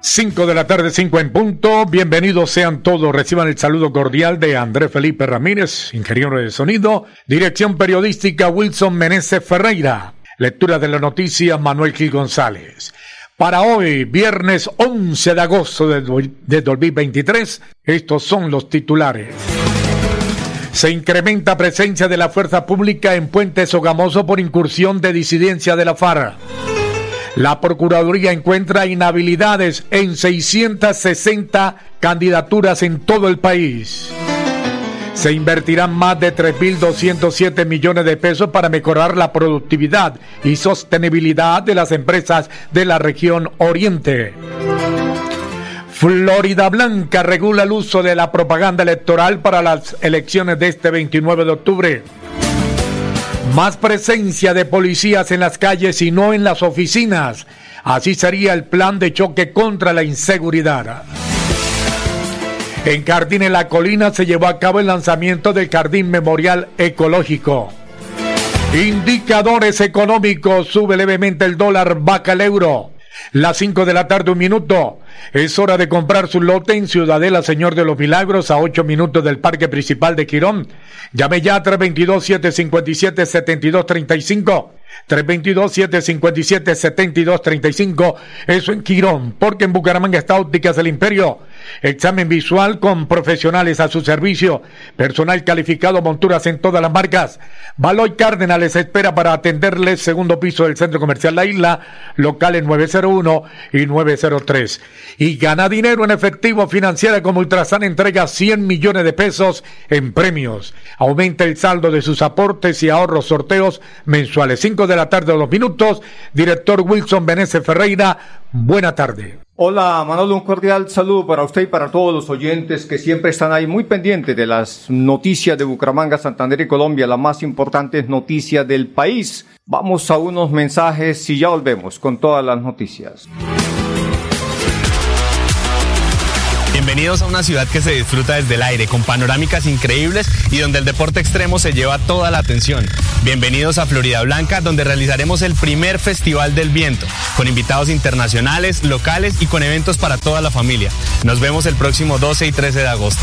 5 de la tarde, 5 en punto. Bienvenidos sean todos. Reciban el saludo cordial de Andrés Felipe Ramírez, ingeniero de sonido. Dirección periodística Wilson Meneses Ferreira. Lectura de la noticia Manuel Gil González. Para hoy, viernes 11 de agosto de 2023, estos son los titulares. Se incrementa presencia de la fuerza pública en Puente Sogamoso por incursión de disidencia de la FARC. La Procuraduría encuentra inhabilidades en 660 candidaturas en todo el país. Se invertirán más de 3.207 millones de pesos para mejorar la productividad y sostenibilidad de las empresas de la región Oriente. Florida Blanca regula el uso de la propaganda electoral para las elecciones de este 29 de octubre. Más presencia de policías en las calles y no en las oficinas. Así sería el plan de choque contra la inseguridad. En Jardín en la Colina se llevó a cabo el lanzamiento del Jardín Memorial Ecológico. Indicadores económicos, sube levemente el dólar, baja el euro. Las 5 de la tarde, un minuto. Es hora de comprar su lote en Ciudadela Señor de los Milagros, a 8 minutos del Parque Principal de Quirón. Llame ya a 322-757-7235. 322-757-7235. Eso en Quirón, porque en Bucaramanga está Ópticas del Imperio. Examen visual con profesionales a su servicio. Personal calificado, monturas en todas las marcas. Baloy Cárdenas les espera para atenderles segundo piso del Centro Comercial La Isla, locales 901 y 903. Y gana dinero en efectivo financiera como Ultrasan entrega 100 millones de pesos en premios. Aumenta el saldo de sus aportes y ahorros sorteos mensuales. 5 de la tarde, dos minutos. Director Wilson Benese Ferreira, buena tarde. Hola Manolo, un cordial saludo para usted y para todos los oyentes que siempre están ahí muy pendientes de las noticias de Bucaramanga, Santander y Colombia, las más importantes noticias del país. Vamos a unos mensajes y ya volvemos con todas las noticias. Bienvenidos a una ciudad que se disfruta desde el aire, con panorámicas increíbles y donde el deporte extremo se lleva toda la atención. Bienvenidos a Florida Blanca, donde realizaremos el primer Festival del Viento, con invitados internacionales, locales y con eventos para toda la familia. Nos vemos el próximo 12 y 13 de agosto.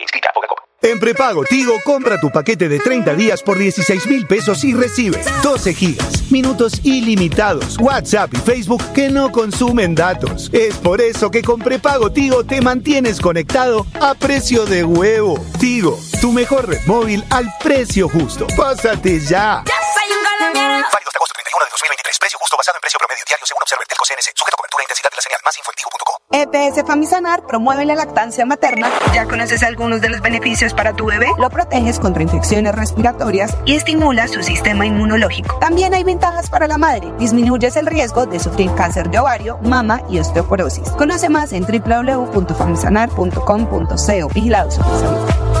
En prepago Tigo, compra tu paquete de 30 días por 16 mil pesos y recibe 12 gigas, minutos ilimitados, WhatsApp y Facebook que no consumen datos. Es por eso que con prepago Tigo te mantienes conectado a precio de huevo. Tigo, tu mejor red móvil al precio justo. Pásate ya. Ya. Válido hasta agosto 31 de 2023. Precio justo basado en precio promedio diario según observe Telco CNC. Sujeto a cobertura e intensidad de la señal. Más info en. EPS Famisanar promueve la lactancia materna. ¿Ya conoces algunos de los beneficios para tu bebé? Lo proteges contra infecciones respiratorias y estimula su sistema inmunológico. También hay ventajas para la madre. Disminuyes el riesgo de sufrir cáncer de ovario, mama y osteoporosis. Conoce más en www.famisanar.com.co. Vigilados salud.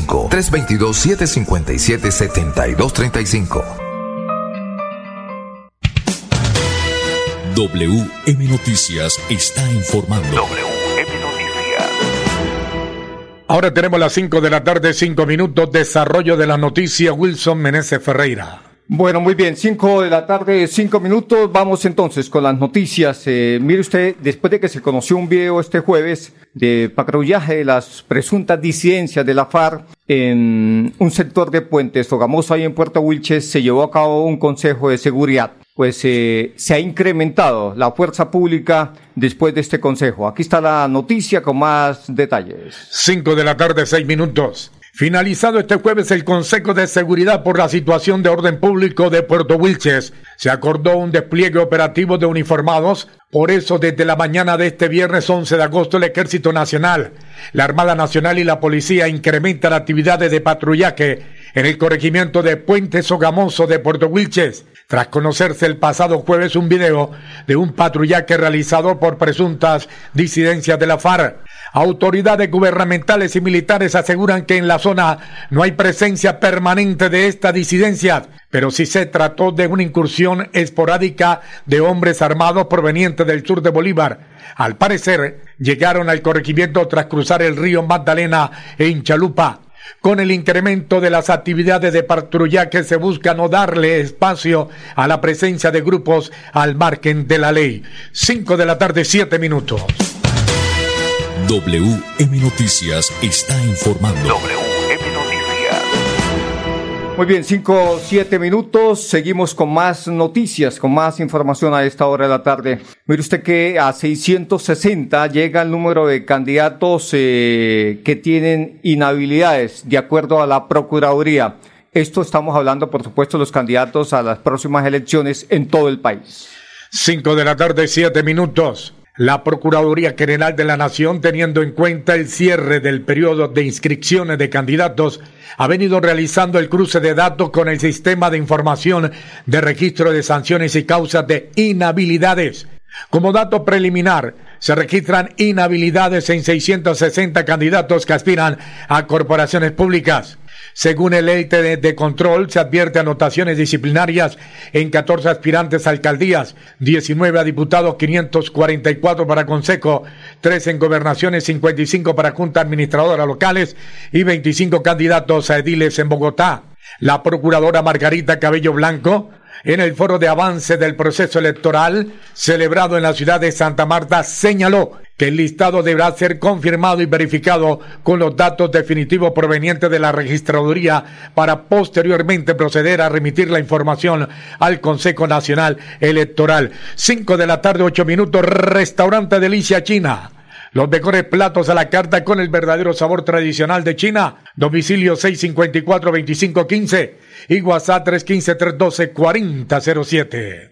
322-757-7235. WM Noticias está informando. WM Noticias. Ahora tenemos las 5 de la tarde, 5 minutos. Desarrollo de la noticia Wilson Meneses Ferreira. Bueno, muy bien, 5 de la tarde, 5 minutos. Vamos entonces con las noticias. Eh, mire usted, después de que se conoció un video este jueves de patrullaje de las presuntas disidencias de la FARC en un sector de Puente Sogamoso, ahí en Puerto Wilches, se llevó a cabo un consejo de seguridad. Pues eh, se ha incrementado la fuerza pública después de este consejo. Aquí está la noticia con más detalles. 5 de la tarde, 6 minutos. Finalizado este jueves el Consejo de Seguridad por la situación de orden público de Puerto Wilches, se acordó un despliegue operativo de uniformados. Por eso, desde la mañana de este viernes 11 de agosto, el Ejército Nacional, la Armada Nacional y la Policía incrementan actividades de patrullaje en el corregimiento de Puente Sogamoso de Puerto Wilches, tras conocerse el pasado jueves un video de un patrullaje realizado por presuntas disidencias de la FARC. Autoridades gubernamentales y militares aseguran que en la zona no hay presencia permanente de esta disidencia, pero sí se trató de una incursión esporádica de hombres armados provenientes del sur de Bolívar. Al parecer, llegaron al corregimiento tras cruzar el río Magdalena en Chalupa. Con el incremento de las actividades de patrullaje se busca no darle espacio a la presencia de grupos al margen de la ley. Cinco de la tarde, siete minutos. WM Noticias está informando. Muy bien, 5, 7 minutos. Seguimos con más noticias, con más información a esta hora de la tarde. Mire usted que a 660 llega el número de candidatos eh, que tienen inhabilidades, de acuerdo a la Procuraduría. Esto estamos hablando, por supuesto, de los candidatos a las próximas elecciones en todo el país. 5 de la tarde, 7 minutos. La Procuraduría General de la Nación, teniendo en cuenta el cierre del periodo de inscripciones de candidatos, ha venido realizando el cruce de datos con el sistema de información de registro de sanciones y causas de inhabilidades. Como dato preliminar, se registran inhabilidades en 660 candidatos que aspiran a corporaciones públicas. Según el ente de, control, se advierte anotaciones disciplinarias en 14 aspirantes a alcaldías, 19 a diputados, 544 para consejo, 3 en gobernaciones, 55 para junta administradora locales y 25 candidatos a ediles en Bogotá. La procuradora Margarita Cabello Blanco en el foro de avance del proceso electoral celebrado en la ciudad de Santa Marta señaló que el listado deberá ser confirmado y verificado con los datos definitivos provenientes de la registraduría para posteriormente proceder a remitir la información al Consejo Nacional Electoral. Cinco de la tarde, ocho minutos, restaurante Delicia China. Los mejores platos a la carta con el verdadero sabor tradicional de China. Domicilio 654-2515 y WhatsApp 315-312-4007.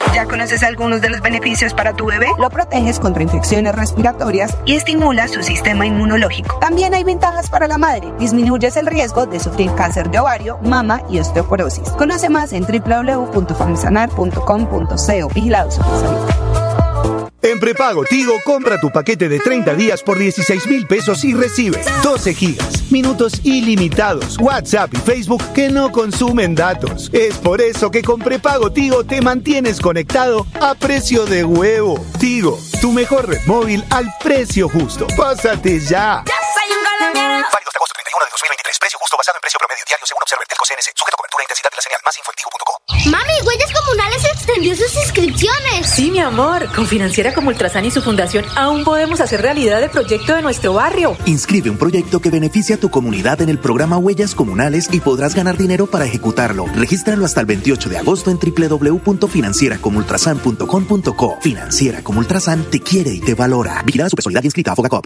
¿Ya conoces algunos de los beneficios para tu bebé? Lo proteges contra infecciones respiratorias y estimula su sistema inmunológico. También hay ventajas para la madre. Disminuyes el riesgo de sufrir cáncer de ovario, mama y osteoporosis. Conoce más en www.famisanar.com.co. Vigilados en prepago Tigo, compra tu paquete de 30 días por 16 mil pesos y recibe 12 gigas, minutos ilimitados, WhatsApp y Facebook que no consumen datos. Es por eso que con prepago Tigo te mantienes conectado a precio de huevo. Tigo, tu mejor red móvil al precio justo. Pásate ya. Ya soy un colombiano. Válido hasta agosto 31 de 2023. Precio justo basado en precio promedio diario según observa el Telco CNC. Sujeto a cobertura e intensidad de la señal. Más info Mami, Huellas Comunales extendió sus inscripciones. Sí, mi amor. Con Financiera como Ultrasan y su fundación aún podemos hacer realidad el proyecto de nuestro barrio. Inscribe un proyecto que beneficia a tu comunidad en el programa Huellas Comunales y podrás ganar dinero para ejecutarlo. Regístralo hasta el 28 de agosto en www.financieracomultrasan.com.co. Financiera como Ultrasan te quiere y te valora. Vigilada su personalidad inscrita a Fogacop.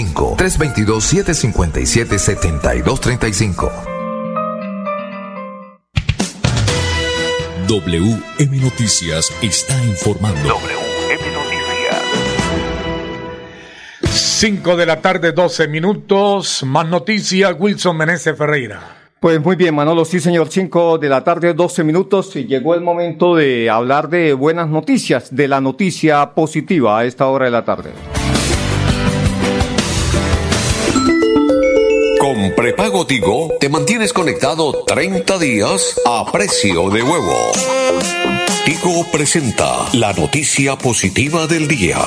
322-757-7235. WM Noticias está informando. WM Noticias. 5 de la tarde, 12 minutos. Más noticias, Wilson Meneses Ferreira. Pues muy bien, Manolo, sí señor, 5 de la tarde, 12 minutos y llegó el momento de hablar de buenas noticias, de la noticia positiva a esta hora de la tarde. Con prepago Tigo te mantienes conectado 30 días a precio de huevo. Tigo presenta la noticia positiva del día.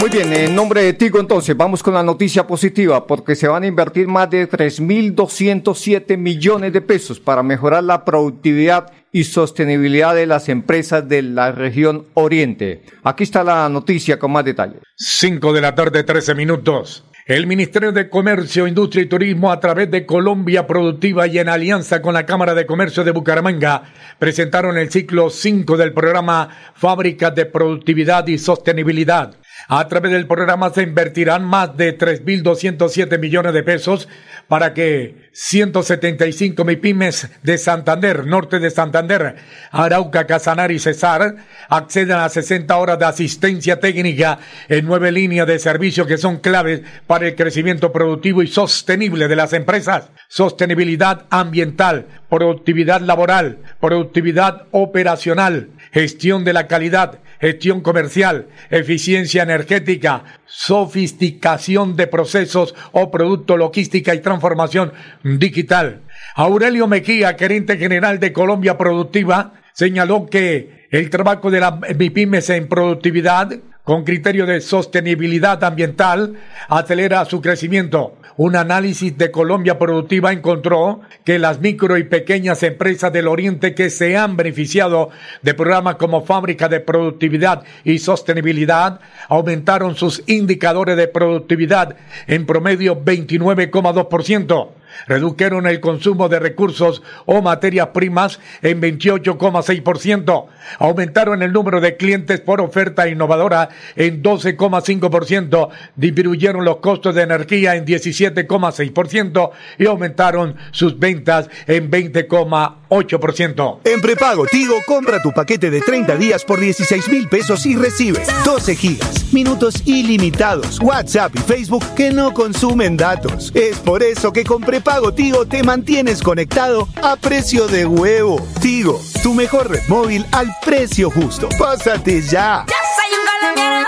Muy bien, en nombre de Tigo entonces vamos con la noticia positiva porque se van a invertir más de 3.207 millones de pesos para mejorar la productividad y sostenibilidad de las empresas de la región Oriente. Aquí está la noticia con más detalles. 5 de la tarde, 13 minutos. El Ministerio de Comercio, Industria y Turismo, a través de Colombia Productiva y en alianza con la Cámara de Comercio de Bucaramanga, presentaron el ciclo 5 del programa Fábricas de Productividad y Sostenibilidad. A través del programa se invertirán más de 3.207 millones de pesos para que 175 MIPIMES de Santander, norte de Santander, Arauca, Casanar y Cesar accedan a 60 horas de asistencia técnica en nueve líneas de servicio que son claves para el crecimiento productivo y sostenible de las empresas. Sostenibilidad ambiental, productividad laboral, productividad operacional, gestión de la calidad, gestión comercial, eficiencia energética, sofisticación de procesos o producto logística y transformación digital. Aurelio Mejía, gerente general de Colombia Productiva, señaló que el trabajo de la MIPIMES en productividad con criterio de sostenibilidad ambiental acelera su crecimiento Un análisis de Colombia Productiva encontró que las micro y pequeñas empresas del Oriente que se han beneficiado de programas como Fábrica de Productividad y Sostenibilidad aumentaron sus indicadores de productividad en promedio 29,2% redujeron el consumo de recursos o materias primas en 28,6%, aumentaron el número de clientes por oferta innovadora en 12,5%, disminuyeron los costos de energía en 17,6% y aumentaron sus ventas en 20,8%. En prepago Tigo, compra tu paquete de 30 días por 16 mil pesos y recibes 12 gigas, minutos ilimitados, WhatsApp y Facebook que no consumen datos. Es por eso que con prepago Tigo te mantienes conectado a precio de huevo. Tigo, tu mejor red móvil al precio justo. Pásate ya. Válido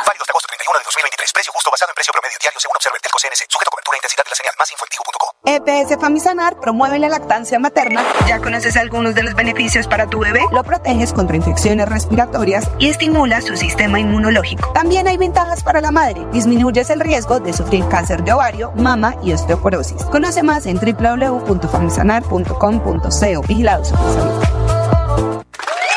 hasta agosto 31 de 2023. Justo basado en precio promedio diario según observa el Telco CNC. Sujeto cobertura e intensidad de la señal. Más info en. EPS Famisanar promueve la lactancia materna. ¿Ya conoces algunos de los beneficios para tu bebé? Lo proteges contra infecciones respiratorias y estimula su sistema inmunológico. También hay ventajas para la madre. Disminuyes el riesgo de sufrir cáncer de ovario, mama y osteoporosis. Conoce más en www.famisanar.com.co. Vigilados.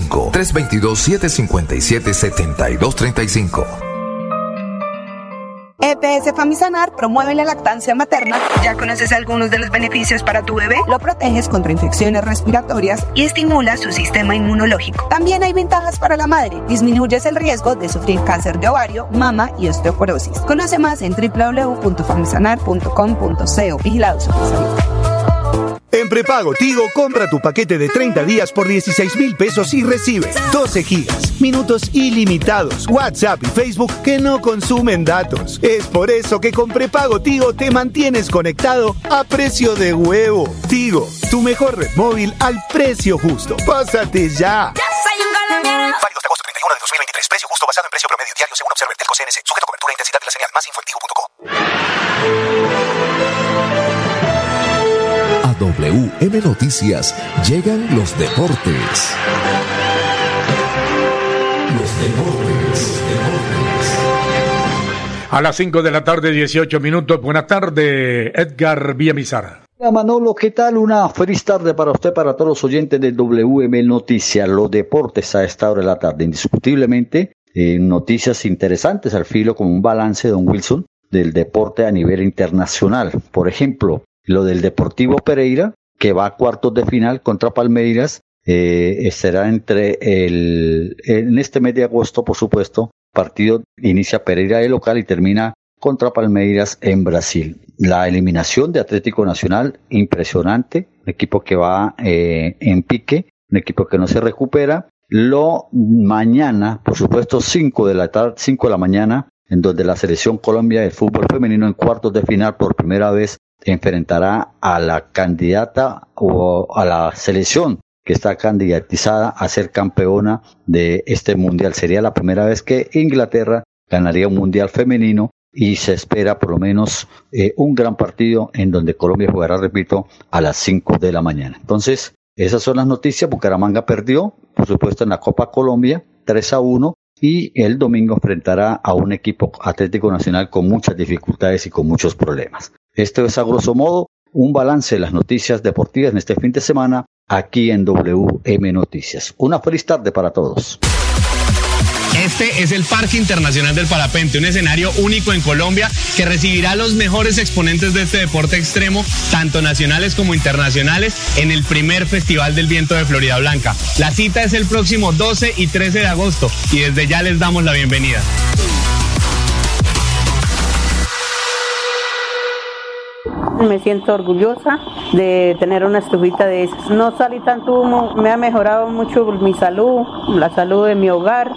322-757-7235. 322-757-7235. EPS Famisanar promueve la lactancia materna. ¿Ya conoces algunos de los beneficios para tu bebé? Lo proteges contra infecciones respiratorias y estimula su sistema inmunológico. También hay ventajas para la madre. Disminuyes el riesgo de sufrir cáncer de ovario, mama y osteoporosis. Conoce más en www.famisanar.com.co. Vigilados. En prepago Tigo, compra tu paquete de 30 días por 16 mil pesos y recibes 12 gigas, minutos ilimitados, WhatsApp y Facebook que no consumen datos. Es por eso que con prepago Tigo te mantienes conectado a precio de huevo. Tigo, tu mejor red móvil al precio justo. Pásate ya. Válido hasta agosto 31 de 2023. Precio justo basado en precio promedio diario según observa el Telco CNC. Sujeto a cobertura e intensidad de la señal. Más info en tigo.co. WM Noticias llegan los deportes. Los deportes, A las 5 de la tarde, 18 minutos. Buenas tardes, Edgar Villamizar. Hola Manolo, ¿qué tal? Una feliz tarde para usted, para todos los oyentes de WM Noticias, los deportes a esta hora de la tarde. Indiscutiblemente, eh, noticias interesantes al filo con un balance, don Wilson, del deporte a nivel internacional. Por ejemplo, lo del Deportivo Pereira, que va a cuartos de final contra Palmeiras, eh, será entre el, en este mes de agosto, por supuesto, partido inicia Pereira de local y termina contra Palmeiras en Brasil. La eliminación de Atlético Nacional, impresionante, un equipo que va eh, en pique, un equipo que no se recupera. Lo mañana, por supuesto, 5 de la tarde, 5 de la mañana, en donde la selección Colombia de fútbol femenino en cuartos de final por primera vez enfrentará a la candidata o a la selección que está candidatizada a ser campeona de este mundial. Sería la primera vez que Inglaterra ganaría un mundial femenino y se espera por lo menos eh, un gran partido en donde Colombia jugará, repito, a las 5 de la mañana. Entonces, esas son las noticias. Bucaramanga perdió, por supuesto, en la Copa Colombia, 3 a 1. Y el domingo enfrentará a un equipo Atlético Nacional con muchas dificultades y con muchos problemas. Esto es a grosso modo un balance de las noticias deportivas en este fin de semana aquí en WM Noticias. Una feliz tarde para todos. Este es el Parque Internacional del Parapente, un escenario único en Colombia que recibirá a los mejores exponentes de este deporte extremo, tanto nacionales como internacionales, en el primer Festival del Viento de Florida Blanca. La cita es el próximo 12 y 13 de agosto y desde ya les damos la bienvenida. Me siento orgullosa de tener una estufita de esas. No salí tanto humo, me ha mejorado mucho mi salud, la salud de mi hogar.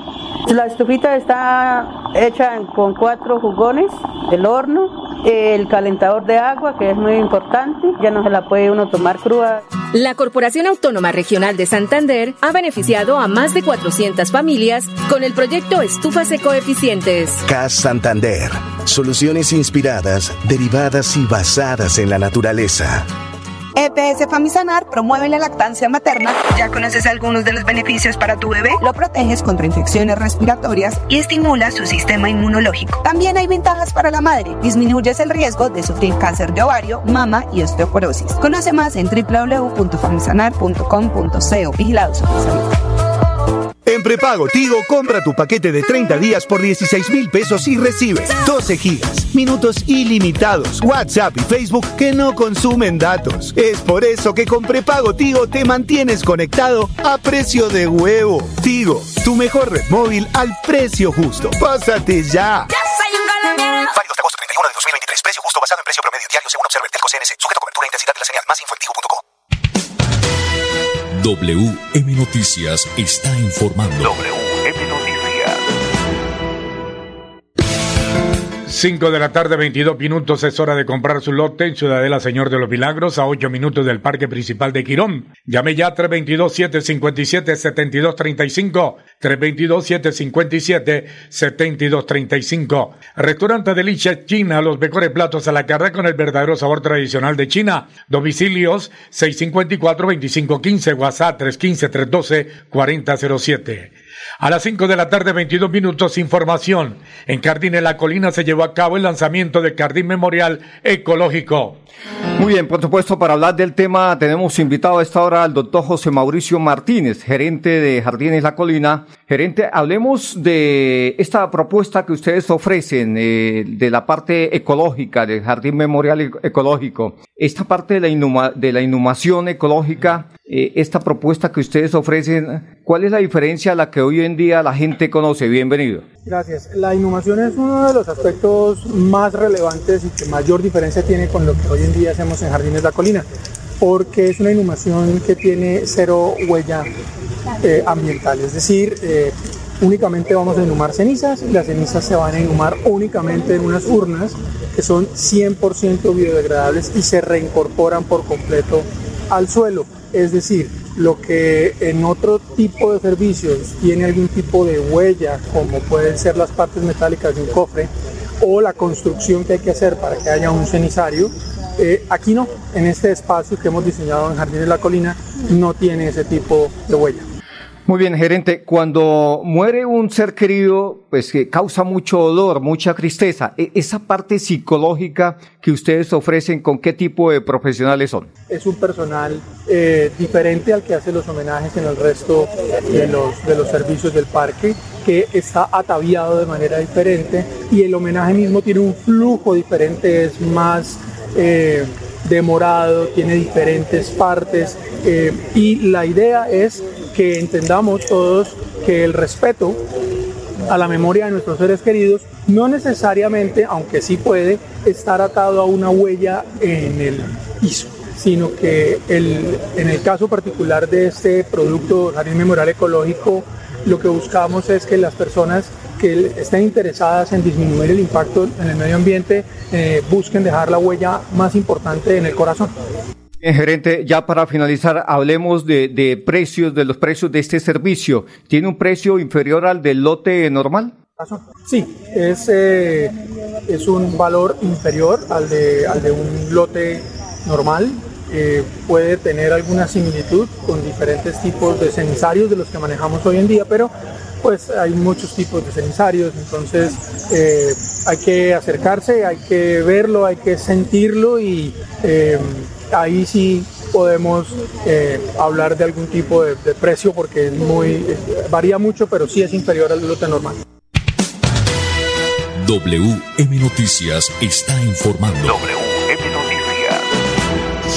La estufita está hecha con cuatro jugones, el horno, el calentador de agua, que es muy importante, ya no se la puede uno tomar cruda. La Corporación Autónoma Regional de Santander ha beneficiado a más de 400 familias con el proyecto Estufas Ecoeficientes. CAS Santander. Soluciones inspiradas, derivadas y basadas en la naturaleza. EPS Famisanar promueve la lactancia materna. ¿Ya conoces algunos de los beneficios para tu bebé? Lo proteges contra infecciones respiratorias y estimula su sistema inmunológico. También hay ventajas para la madre. Disminuyes el riesgo de sufrir cáncer de ovario, mama y osteoporosis. Conoce más en www.famisanar.com.co. Vigilados. En prepago Tigo, compra tu paquete de 30 días por 16 mil pesos y recibes 12 gigas, minutos ilimitados, WhatsApp y Facebook que no consumen datos. Es por eso que con prepago Tigo te mantienes conectado a precio de huevo. Tigo, tu mejor red móvil al precio justo. Pásate ya. Válido hasta agosto 31 de 2023. Precio justo basado en precio promedio diario según Observer Telco CNC. Sujeto a cobertura e intensidad de la señal. Más info en tigo.co. WM Noticias está informando. WM Noticias. 5 de la tarde, 22 minutos, es hora de comprar su lote en Ciudadela Señor de los Milagros, a 8 minutos del Parque Principal de Quirón. Llame ya 322-757-7235, 322-757-7235. Restaurante Delicia China, los mejores platos a la carta con el verdadero sabor tradicional de China. Domicilios 654-2515, WhatsApp 315-312-4007. A las 5 de la tarde, 22 minutos, información. En Jardín La Colina se llevó a cabo el lanzamiento del Jardín Memorial Ecológico. Muy bien, por supuesto, para hablar del tema tenemos invitado a esta hora al doctor José Mauricio Martínez, gerente de Jardines La Colina. Gerente, hablemos de esta propuesta que ustedes ofrecen eh, de la parte ecológica del Jardín Memorial E- Ecológico. Esta parte de la, inhuma- de la inhumación ecológica, eh, esta propuesta que ustedes ofrecen, ¿cuál es la diferencia a la que hoy en día la gente conoce? Bienvenido. Gracias. La inhumación es uno de los aspectos más relevantes y que mayor diferencia tiene con lo que hoy en día hacemos en Jardines La Colina, porque es una inhumación que tiene cero huella eh, ambiental, es decir, eh, únicamente vamos a inhumar cenizas y las cenizas se van a inhumar únicamente en unas urnas que son 100% biodegradables y se reincorporan por completo al suelo. Es decir, lo que en otro tipo de servicios tiene algún tipo de huella, como pueden ser las partes metálicas de un cofre, o la construcción que hay que hacer para que haya un cenizario, eh, aquí no, en este espacio que hemos diseñado en Jardines de la Colina, no tiene ese tipo de huella. Muy bien, gerente. Cuando muere un ser querido, pues que causa mucho dolor, mucha tristeza. E- Esa parte psicológica que ustedes ofrecen, ¿con qué tipo de profesionales son? es un personal eh, diferente al que hace los homenajes en el resto de los, de los servicios del parque, que está ataviado de manera diferente y el homenaje mismo tiene un flujo diferente, es más eh, demorado, tiene diferentes partes eh, y la idea es que entendamos todos que el respeto a la memoria de nuestros seres queridos no necesariamente, aunque sí puede, estar atado a una huella en el piso sino que el- en el caso particular de este producto Jardín Memorial Ecológico, lo que buscamos es que las personas que estén interesadas en disminuir el impacto en el medio ambiente eh, busquen dejar la huella más importante en el corazón. Bien, gerente, ya para finalizar, hablemos de, de, precios, de los precios de este servicio. ¿Tiene un precio inferior al del lote normal? Sí, es, eh, es un valor inferior al de, al de un lote normal. Eh, puede tener alguna similitud con diferentes tipos de cenizarios de los que manejamos hoy en día, pero pues hay muchos tipos de cenizarios, entonces eh, hay que acercarse, hay que verlo, hay que sentirlo y ahí sí podemos eh, hablar de algún tipo de, de, precio porque es muy eh, varía mucho, pero sí es inferior al lote normal. WM Noticias está informando.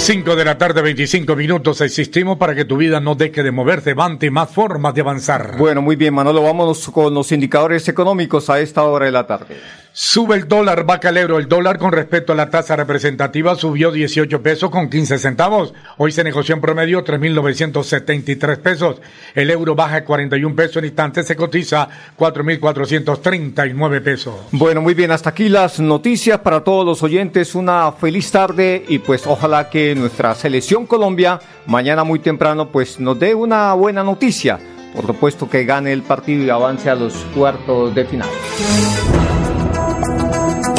5 de la tarde, 25 minutos. Existimos para que tu vida no deje de moverse, levante más formas de avanzar. Bueno, muy bien, Manolo. Vámonos con los indicadores económicos a esta hora de la tarde. Sube el dólar, vaca el euro. El dólar con respecto a la tasa representativa subió 18 pesos con 15 centavos. Hoy se negoció en promedio 3.973 pesos. El euro baja 41 pesos en instante, se cotiza 4.439 pesos. Bueno, muy bien, hasta aquí las noticias para todos los oyentes. Una feliz tarde y pues ojalá que nuestra selección Colombia mañana muy temprano pues nos dé una buena noticia. Por supuesto que gane el partido y avance a los cuartos de final.